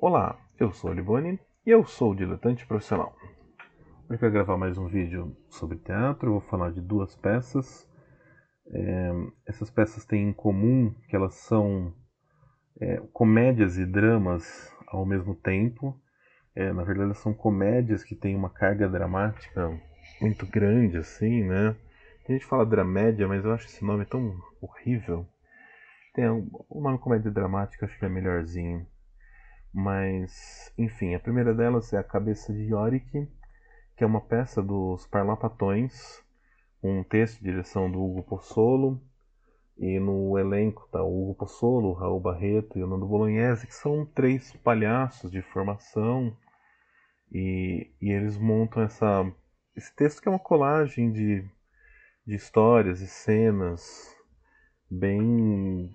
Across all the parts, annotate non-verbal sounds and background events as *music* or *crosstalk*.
Olá, eu sou o Liboni e eu sou o diletante profissional. Hoje eu quero gravar mais um vídeo sobre teatro, vou falar de duas peças. É, essas peças têm em comum que elas são é, comédias e dramas ao mesmo tempo. É, na verdade, elas são comédias que têm uma carga dramática muito grande, assim, né? A gente fala dramédia, mas eu acho esse nome tão horrível. Tem o nome comédia dramática, acho que é melhorzinho. Mas, enfim, a primeira delas é A Cabeça de Yorick, que é uma peça dos Parlapatões, um texto de direção do Hugo Pozzolo, e no elenco tá o Hugo Pozzolo, Raul Barreto e o Nando Bolognese, que são três palhaços de formação, e, e eles montam essa, esse texto que é uma colagem de, de histórias e cenas bem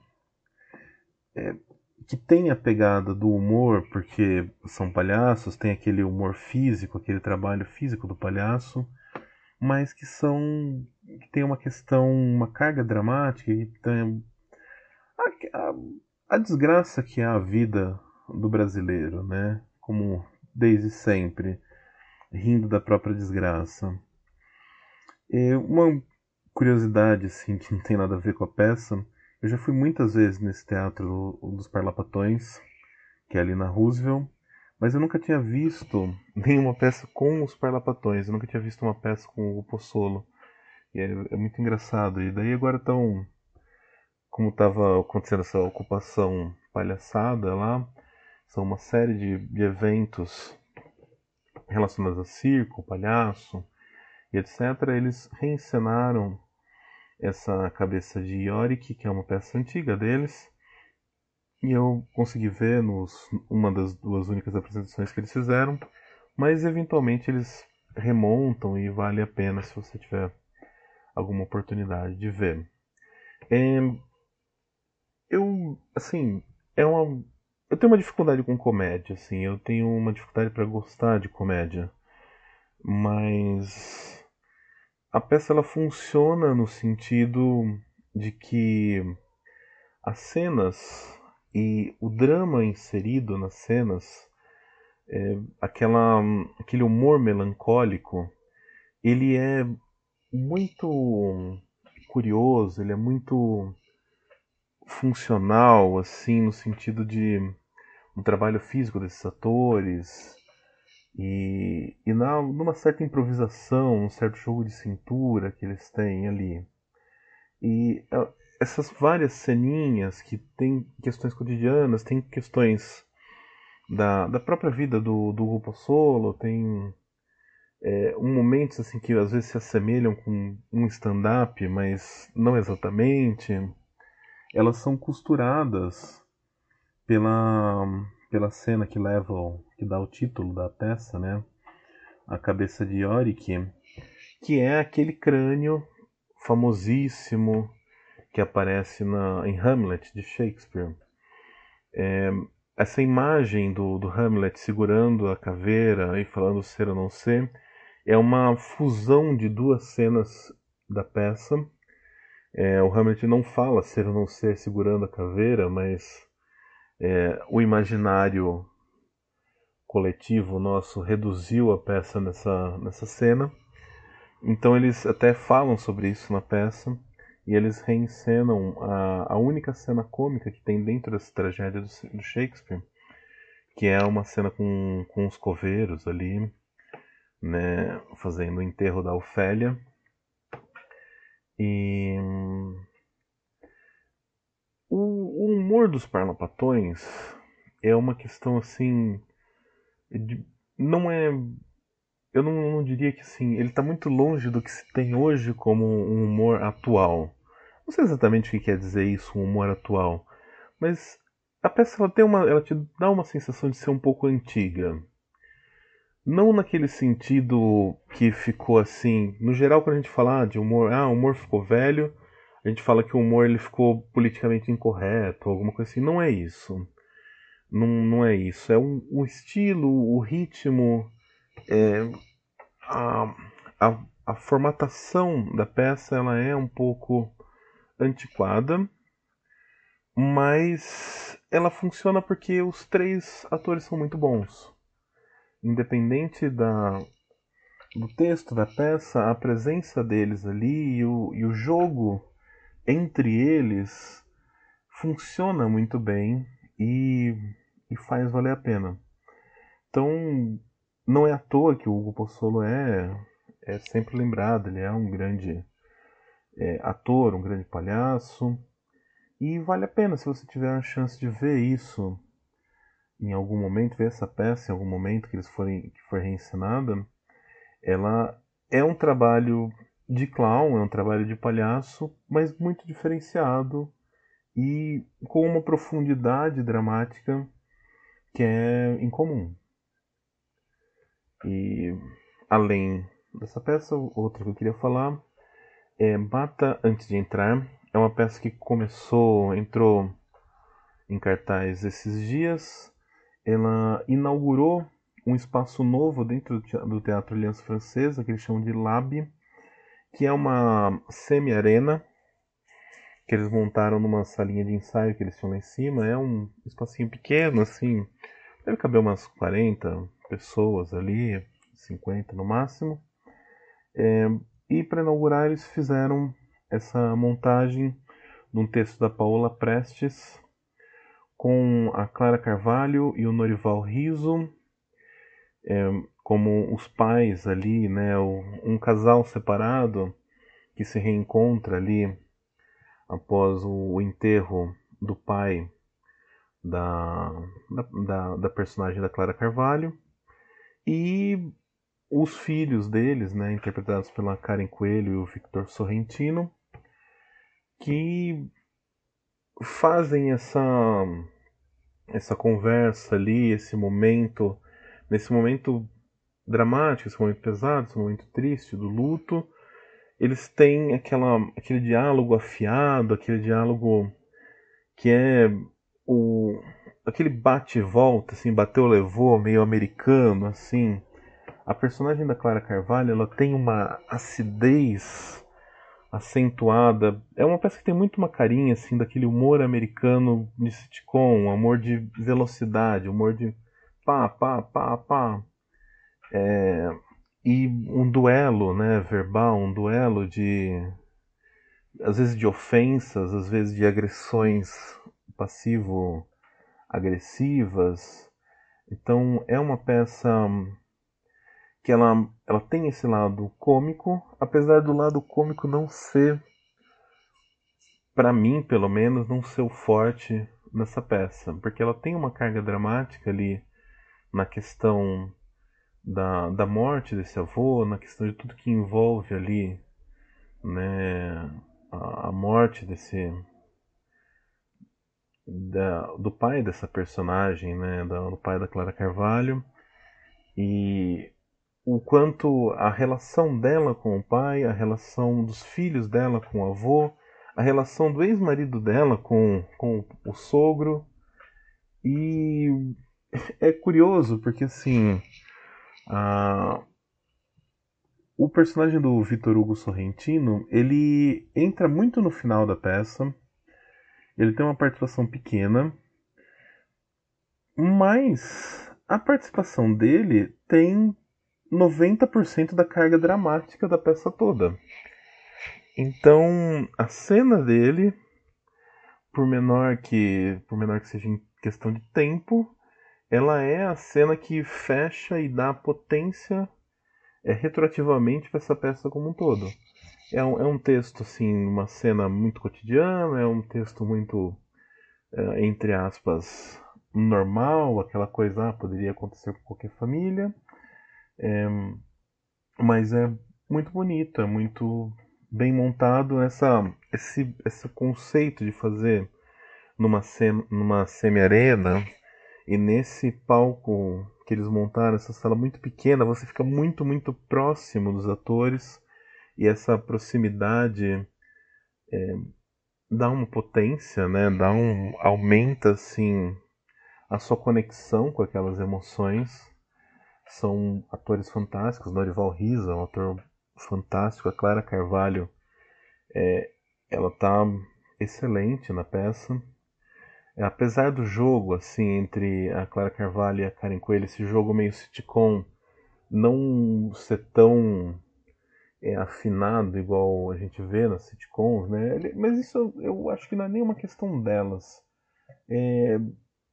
é, que tem a pegada do humor, porque são palhaços, tem aquele humor físico, aquele trabalho físico do palhaço, mas que são que tem uma questão, uma carga dramática e tem a, a, a desgraça que é a vida do brasileiro, né? Como desde sempre, rindo da própria desgraça. E uma curiosidade assim que não tem nada a ver com a peça eu já fui muitas vezes nesse teatro dos Parlapatões, que é ali na Roosevelt, mas eu nunca tinha visto *laughs* nenhuma peça com os Parlapatões, eu nunca tinha visto uma peça com o Pozzolo. E é, é muito engraçado. E daí agora estão. Como estava acontecendo essa ocupação palhaçada lá, são uma série de, de eventos relacionados a circo, palhaço e etc. Eles reencenaram essa cabeça de Yorick, que é uma peça antiga deles. E eu consegui ver nos uma das duas únicas apresentações que eles fizeram, mas eventualmente eles remontam e vale a pena se você tiver alguma oportunidade de ver. É, eu, assim, é uma, eu tenho uma dificuldade com comédia, assim, eu tenho uma dificuldade para gostar de comédia, mas a peça ela funciona no sentido de que as cenas e o drama inserido nas cenas, é, aquela, aquele humor melancólico, ele é muito curioso, ele é muito funcional, assim, no sentido de um trabalho físico desses atores, e, e na, numa certa improvisação, um certo jogo de cintura que eles têm ali. E é, essas várias ceninhas que tem questões cotidianas, tem questões da, da própria vida do, do Hugo Solo, tem é, um momentos assim que às vezes se assemelham com um stand-up, mas não exatamente. Elas são costuradas pela, pela cena que leva que dá o título da peça, né? A cabeça de Yorick, que é aquele crânio famosíssimo que aparece na, em Hamlet de Shakespeare. É, essa imagem do, do Hamlet segurando a caveira e falando ser ou não ser é uma fusão de duas cenas da peça. É, o Hamlet não fala ser ou não ser segurando a caveira, mas é, o imaginário coletivo nosso reduziu a peça nessa, nessa cena. Então eles até falam sobre isso na peça e eles reencenam a, a única cena cômica que tem dentro dessa tragédia do, do Shakespeare, que é uma cena com, com os coveiros ali, né, fazendo o enterro da Ofélia. E o, humor dos parlapatões é uma questão assim não é. Eu não, não diria que assim, ele está muito longe do que se tem hoje como um humor atual. Não sei exatamente o que quer dizer isso, um humor atual, mas a peça ela tem uma, ela te dá uma sensação de ser um pouco antiga. Não naquele sentido que ficou assim, no geral quando a gente fala de humor, ah, o humor ficou velho, a gente fala que o humor ele ficou politicamente incorreto, alguma coisa assim, não é isso. Não, não é isso. É um, o estilo, o ritmo, é, a, a, a formatação da peça ela é um pouco antiquada, mas ela funciona porque os três atores são muito bons. Independente da, do texto da peça, a presença deles ali e o, e o jogo entre eles funciona muito bem e, e faz valer a pena. Então, não é à toa que o Hugo Pozzolo é, é sempre lembrado, ele é um grande é, ator, um grande palhaço. E vale a pena se você tiver a chance de ver isso em algum momento, ver essa peça em algum momento que eles forem que for reencenada, ela é um trabalho de clown, é um trabalho de palhaço, mas muito diferenciado e com uma profundidade dramática que é incomum. E além dessa peça, outra que eu queria falar é Mata Antes de Entrar. É uma peça que começou, entrou em cartaz esses dias. Ela inaugurou um espaço novo dentro do Teatro Aliança Francesa, que eles chamam de Lab, que é uma semi-arena que eles montaram numa salinha de ensaio que eles tinham lá em cima. É um espacinho pequeno, assim, deve caber umas 40 pessoas ali, 50 no máximo. É, e para inaugurar eles fizeram essa montagem de um texto da Paola Prestes com a Clara Carvalho e o Norival Riso é, como os pais ali, né, um casal separado que se reencontra ali após o enterro do pai da, da, da personagem da Clara Carvalho. E os filhos deles, né, interpretados pela Karen Coelho e o Victor Sorrentino, que fazem essa essa conversa ali, esse momento, nesse momento dramático, esse momento pesado, esse momento triste do luto, eles têm aquela, aquele diálogo afiado, aquele diálogo que é o aquele bate e volta, assim, bateu levou, meio americano, assim. A personagem da Clara Carvalho, ela tem uma acidez acentuada. É uma peça que tem muito uma carinha assim daquele humor americano de sitcom, amor de velocidade, humor de pá, pá, pá, pá. É, e um duelo, né, verbal, um duelo de às vezes de ofensas, às vezes de agressões passivo agressivas. Então é uma peça que ela, ela tem esse lado cômico, apesar do lado cômico não ser, para mim pelo menos, não ser o forte nessa peça, porque ela tem uma carga dramática ali na questão da, da morte desse avô, na questão de tudo que envolve ali, né, a, a morte desse da, do pai dessa personagem, né, do pai da Clara Carvalho, e o quanto a relação dela com o pai, a relação dos filhos dela com o avô, a relação do ex-marido dela com, com o sogro. E é curioso porque assim. A... O personagem do Vitor Hugo Sorrentino, ele entra muito no final da peça. Ele tem uma participação pequena, mas a participação dele tem 90% da carga dramática da peça toda. Então, a cena dele, por menor que, por menor que seja em questão de tempo, ela é a cena que fecha e dá potência é, retroativamente para essa peça como um todo. É um, é um texto, assim, uma cena muito cotidiana, é um texto muito, é, entre aspas, normal, aquela coisa, ah, poderia acontecer com qualquer família. É, mas é muito bonito, é muito bem montado essa, esse, esse conceito de fazer numa, sem, numa semi-arena e nesse palco que eles montaram, essa sala muito pequena, você fica muito, muito próximo dos atores e essa proximidade é, dá uma potência, né? Dá um aumenta assim a sua conexão com aquelas emoções são atores fantásticos. Norival Risa é um ator fantástico. A Clara Carvalho, é, ela tá excelente na peça. Apesar do jogo, assim, entre a Clara Carvalho e a Karen Coelho, esse jogo meio sitcom, não ser tão é, afinado igual a gente vê nas sitcoms, né? Mas isso eu acho que não é nenhuma questão delas. É,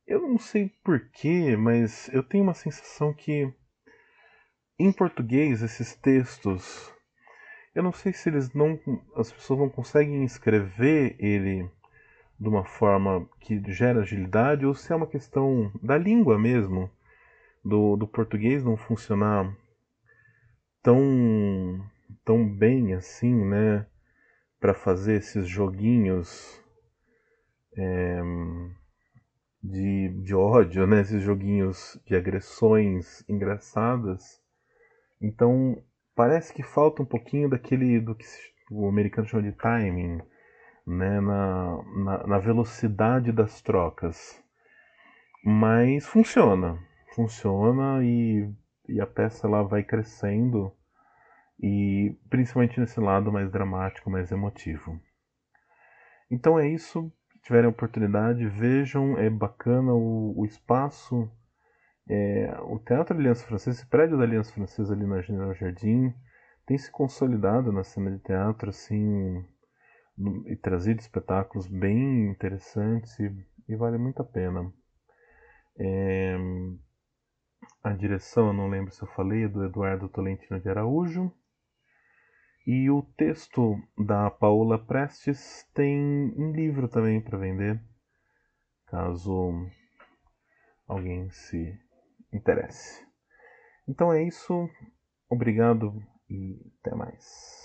eu não sei porquê, mas eu tenho uma sensação que em português esses textos, eu não sei se eles não, as pessoas não conseguem escrever ele de uma forma que gera agilidade ou se é uma questão da língua mesmo, do, do português não funcionar tão tão bem assim, né, para fazer esses joguinhos é, de, de ódio, né, esses joguinhos de agressões engraçadas. Então parece que falta um pouquinho daquele do que o americano chama de timing, né, na, na, na velocidade das trocas. Mas funciona, funciona e, e a peça ela vai crescendo e principalmente nesse lado mais dramático, mais emotivo. Então é isso. Se tiverem oportunidade, vejam, é bacana o, o espaço. É, o Teatro Aliança Francesa, esse prédio da Aliança Francesa ali na General Jardim, tem se consolidado na cena de teatro assim e trazido espetáculos bem interessantes e, e vale muito a pena. É, a direção, eu não lembro se eu falei, é do Eduardo Tolentino de Araújo. E o texto da Paula Prestes tem um livro também para vender, caso alguém se interesse. Então é isso, obrigado e até mais.